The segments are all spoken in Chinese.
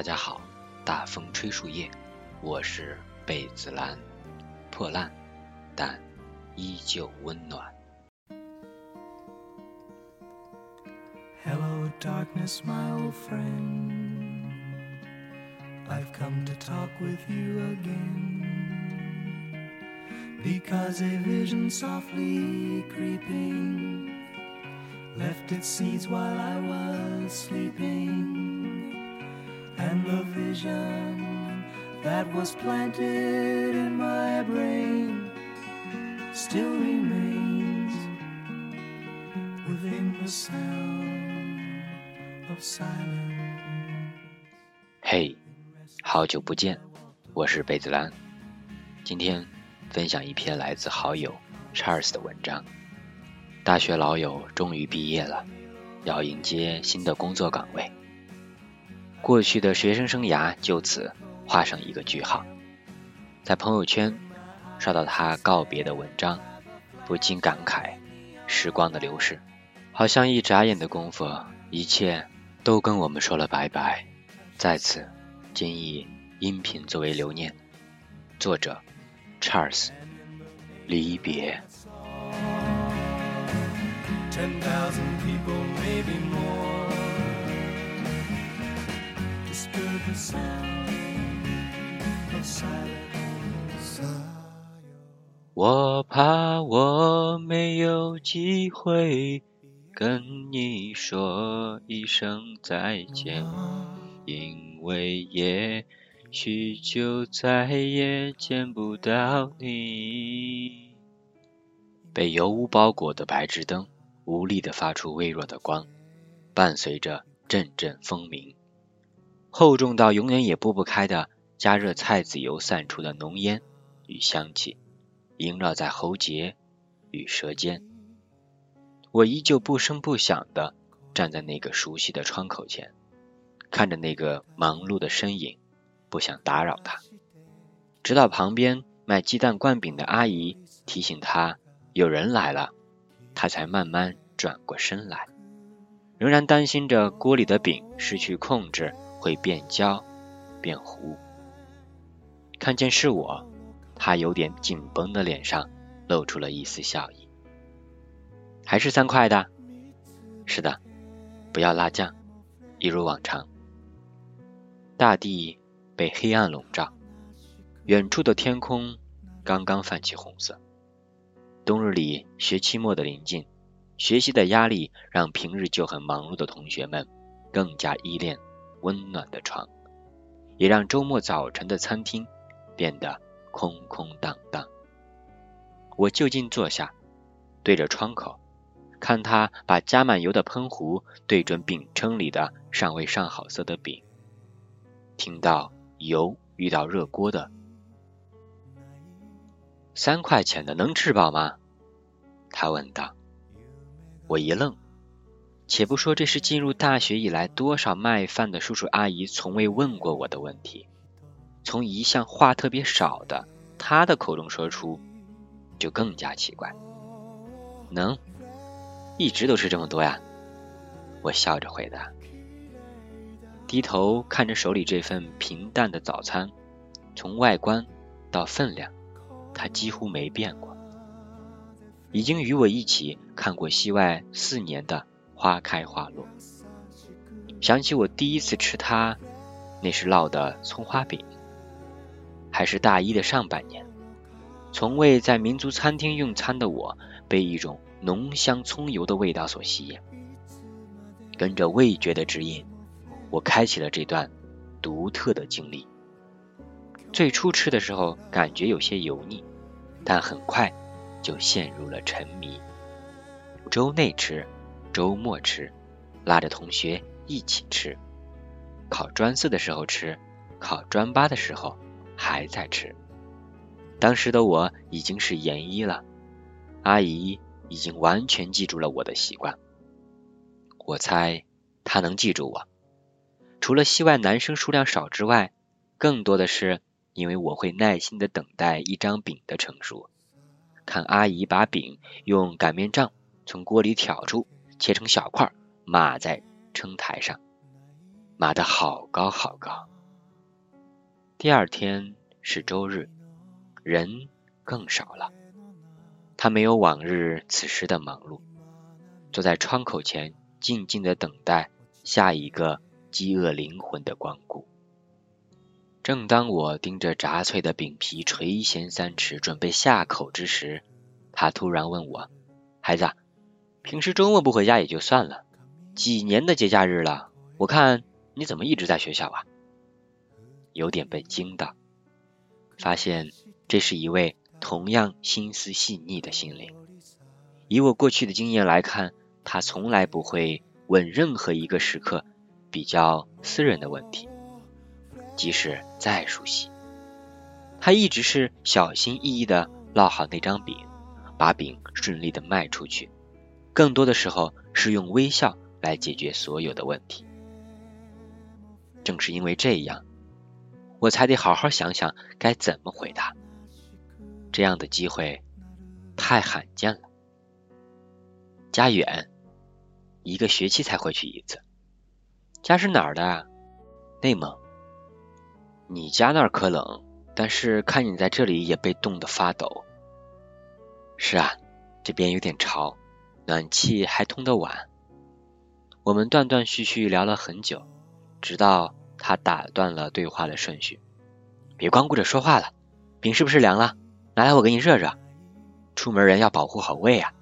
大家好，大风吹树叶，我是贝子兰，破烂但依旧温暖。Hello, darkness, my old friend. I've come to talk with you again. Because a vision softly creeping left its seeds while I was sleeping. And the vision that was planted in my brain still remains within the sound of silence. 嘿，好久不见，我是贝子兰。今天分享一篇来自好友 Charles 的文章。大学老友终于毕业了，要迎接新的工作岗位。过去的学生生涯就此画上一个句号。在朋友圈刷到他告别的文章，不禁感慨时光的流逝，好像一眨眼的功夫，一切都跟我们说了拜拜。在此，仅以音频作为留念。作者 Charles，离别。Ten thousand people, maybe more. 我怕我没有机会跟你说一声再见，因为也许就再也见不到你。被油污包裹的白炽灯无力地发出微弱的光，伴随着阵阵风鸣，厚重到永远也拨不开的加热菜籽油散出的浓烟与香气。萦绕在喉结与舌尖，我依旧不声不响地站在那个熟悉的窗口前，看着那个忙碌的身影，不想打扰他。直到旁边卖鸡蛋灌饼的阿姨提醒他有人来了，他才慢慢转过身来，仍然担心着锅里的饼失去控制会变焦变糊。看见是我。他有点紧绷的脸上露出了一丝笑意。还是三块的？是的，不要辣酱，一如往常。大地被黑暗笼罩，远处的天空刚刚泛起红色。冬日里学期末的临近，学习的压力让平日就很忙碌的同学们更加依恋温暖的床，也让周末早晨的餐厅变得。空空荡荡，我就近坐下，对着窗口，看他把加满油的喷壶对准饼铛里的尚未上好色的饼，听到油遇到热锅的，三块钱的能吃饱吗？他问道。我一愣，且不说这是进入大学以来多少卖饭的叔叔阿姨从未问过我的问题。从一向话特别少的他的口中说出，就更加奇怪。能，一直都是这么多呀。我笑着回答，低头看着手里这份平淡的早餐，从外观到分量，它几乎没变过。已经与我一起看过西外四年的花开花落，想起我第一次吃它，那是烙的葱花饼。还是大一的上半年，从未在民族餐厅用餐的我，被一种浓香葱油的味道所吸引。跟着味觉的指引，我开启了这段独特的经历。最初吃的时候感觉有些油腻，但很快就陷入了沉迷。周内吃，周末吃，拉着同学一起吃，考专四的时候吃，考专八的时候。还在吃，当时的我已经是研一了，阿姨已经完全记住了我的习惯。我猜她能记住我，除了系外男生数量少之外，更多的是因为我会耐心的等待一张饼的成熟，看阿姨把饼用擀面杖从锅里挑出，切成小块，码在称台上。码得好高好高。第二天是周日，人更少了。他没有往日此时的忙碌，坐在窗口前，静静的等待下一个饥饿灵魂的光顾。正当我盯着炸脆的饼皮垂涎三尺，准备下口之时，他突然问我：“孩子，平时周末不回家也就算了，几年的节假日了，我看你怎么一直在学校啊？”有点被惊到，发现这是一位同样心思细腻的心灵。以我过去的经验来看，他从来不会问任何一个时刻比较私人的问题。即使再熟悉，他一直是小心翼翼的烙好那张饼，把饼顺利的卖出去。更多的时候是用微笑来解决所有的问题。正是因为这样，我才得好好想想该怎么回答。这样的机会太罕见了。家远，一个学期才回去一次。家是哪儿的？内蒙。你家那儿可冷，但是看你在这里也被冻得发抖。是啊，这边有点潮，暖气还通得晚。我们断断续续聊了很久，直到他打断了对话的顺序。别光顾着说话了，饼是不是凉了？拿来我给你热热。出门人要保护好胃啊。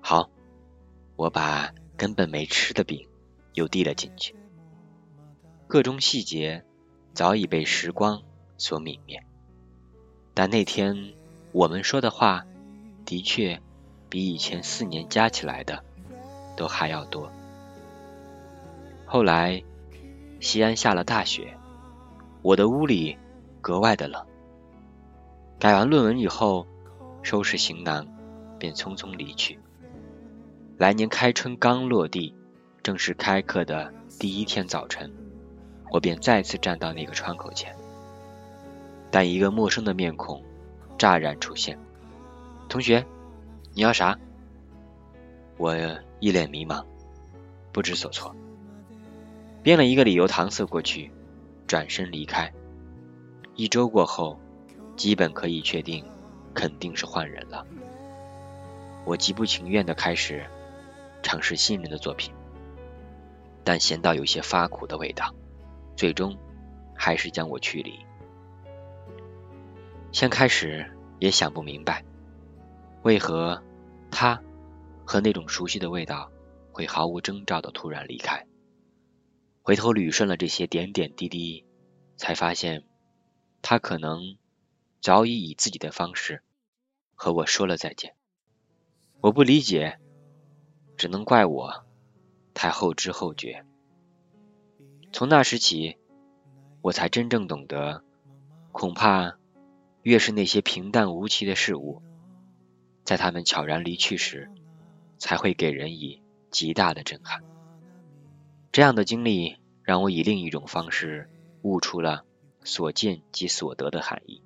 好，我把根本没吃的饼又递了进去，各种细节。早已被时光所泯灭，但那天我们说的话，的确比以前四年加起来的都还要多。后来，西安下了大雪，我的屋里格外的冷。改完论文以后，收拾行囊，便匆匆离去。来年开春刚落地，正是开课的第一天早晨。我便再次站到那个窗口前，但一个陌生的面孔乍然出现。同学，你要啥？我一脸迷茫，不知所措，编了一个理由搪塞过去，转身离开。一周过后，基本可以确定，肯定是换人了。我极不情愿的开始尝试新人的作品，但咸到有些发苦的味道。最终，还是将我驱离。先开始也想不明白，为何他和那种熟悉的味道会毫无征兆的突然离开。回头捋顺了这些点点滴滴，才发现他可能早已以自己的方式和我说了再见。我不理解，只能怪我太后知后觉。从那时起，我才真正懂得，恐怕越是那些平淡无奇的事物，在他们悄然离去时，才会给人以极大的震撼。这样的经历让我以另一种方式悟出了所见即所得的含义。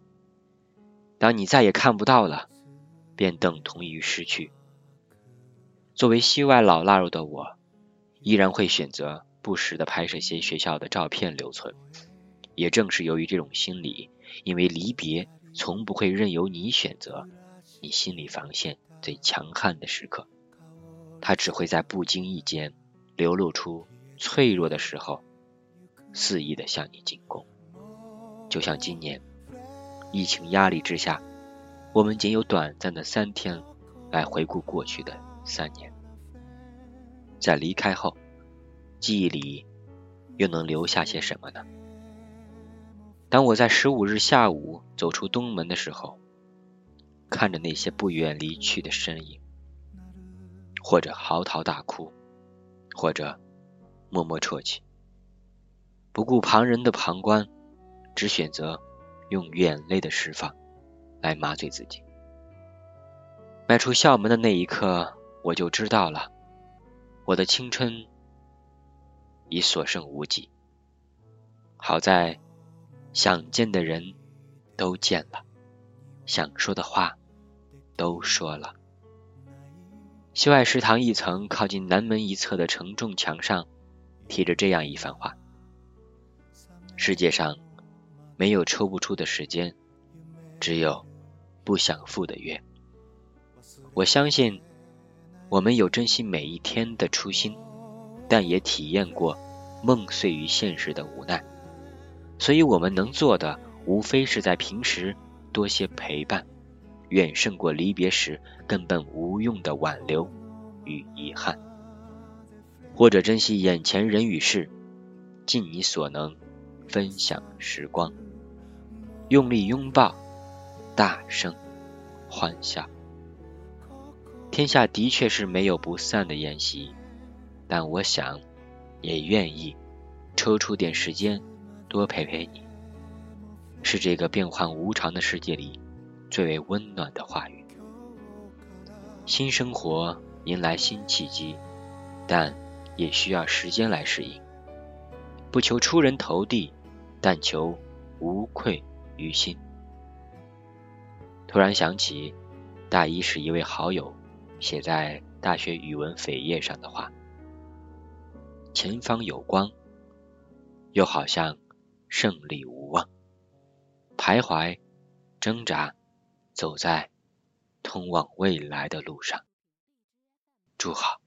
当你再也看不到了，便等同于失去。作为西外老腊肉的我，依然会选择。不时的拍摄些学校的照片留存，也正是由于这种心理，因为离别从不会任由你选择，你心理防线最强悍的时刻，它只会在不经意间流露出脆弱的时候，肆意的向你进攻。就像今年疫情压力之下，我们仅有短暂的三天来回顾过去的三年，在离开后。记忆里又能留下些什么呢？当我在十五日下午走出东门的时候，看着那些不远离去的身影，或者嚎啕大哭，或者默默啜泣，不顾旁人的旁观，只选择用眼泪的释放来麻醉自己。迈出校门的那一刻，我就知道了，我的青春。已所剩无几。好在想见的人都见了，想说的话都说了。西外食堂一层靠近南门一侧的承重墙上，贴着这样一番话：世界上没有抽不出的时间，只有不想赴的约。我相信，我们有珍惜每一天的初心，但也体验过梦碎于现实的无奈。所以，我们能做的，无非是在平时多些陪伴，远胜过离别时根本无用的挽留与遗憾。或者珍惜眼前人与事，尽你所能分享时光，用力拥抱，大声欢笑。天下的确是没有不散的宴席，但我想，也愿意抽出点时间多陪陪你。是这个变幻无常的世界里最为温暖的话语。新生活迎来新契机，但也需要时间来适应。不求出人头地，但求无愧于心。突然想起，大一时一位好友。写在大学语文扉页上的话：“前方有光，又好像胜利无望。徘徊、挣扎，走在通往未来的路上。祝好。”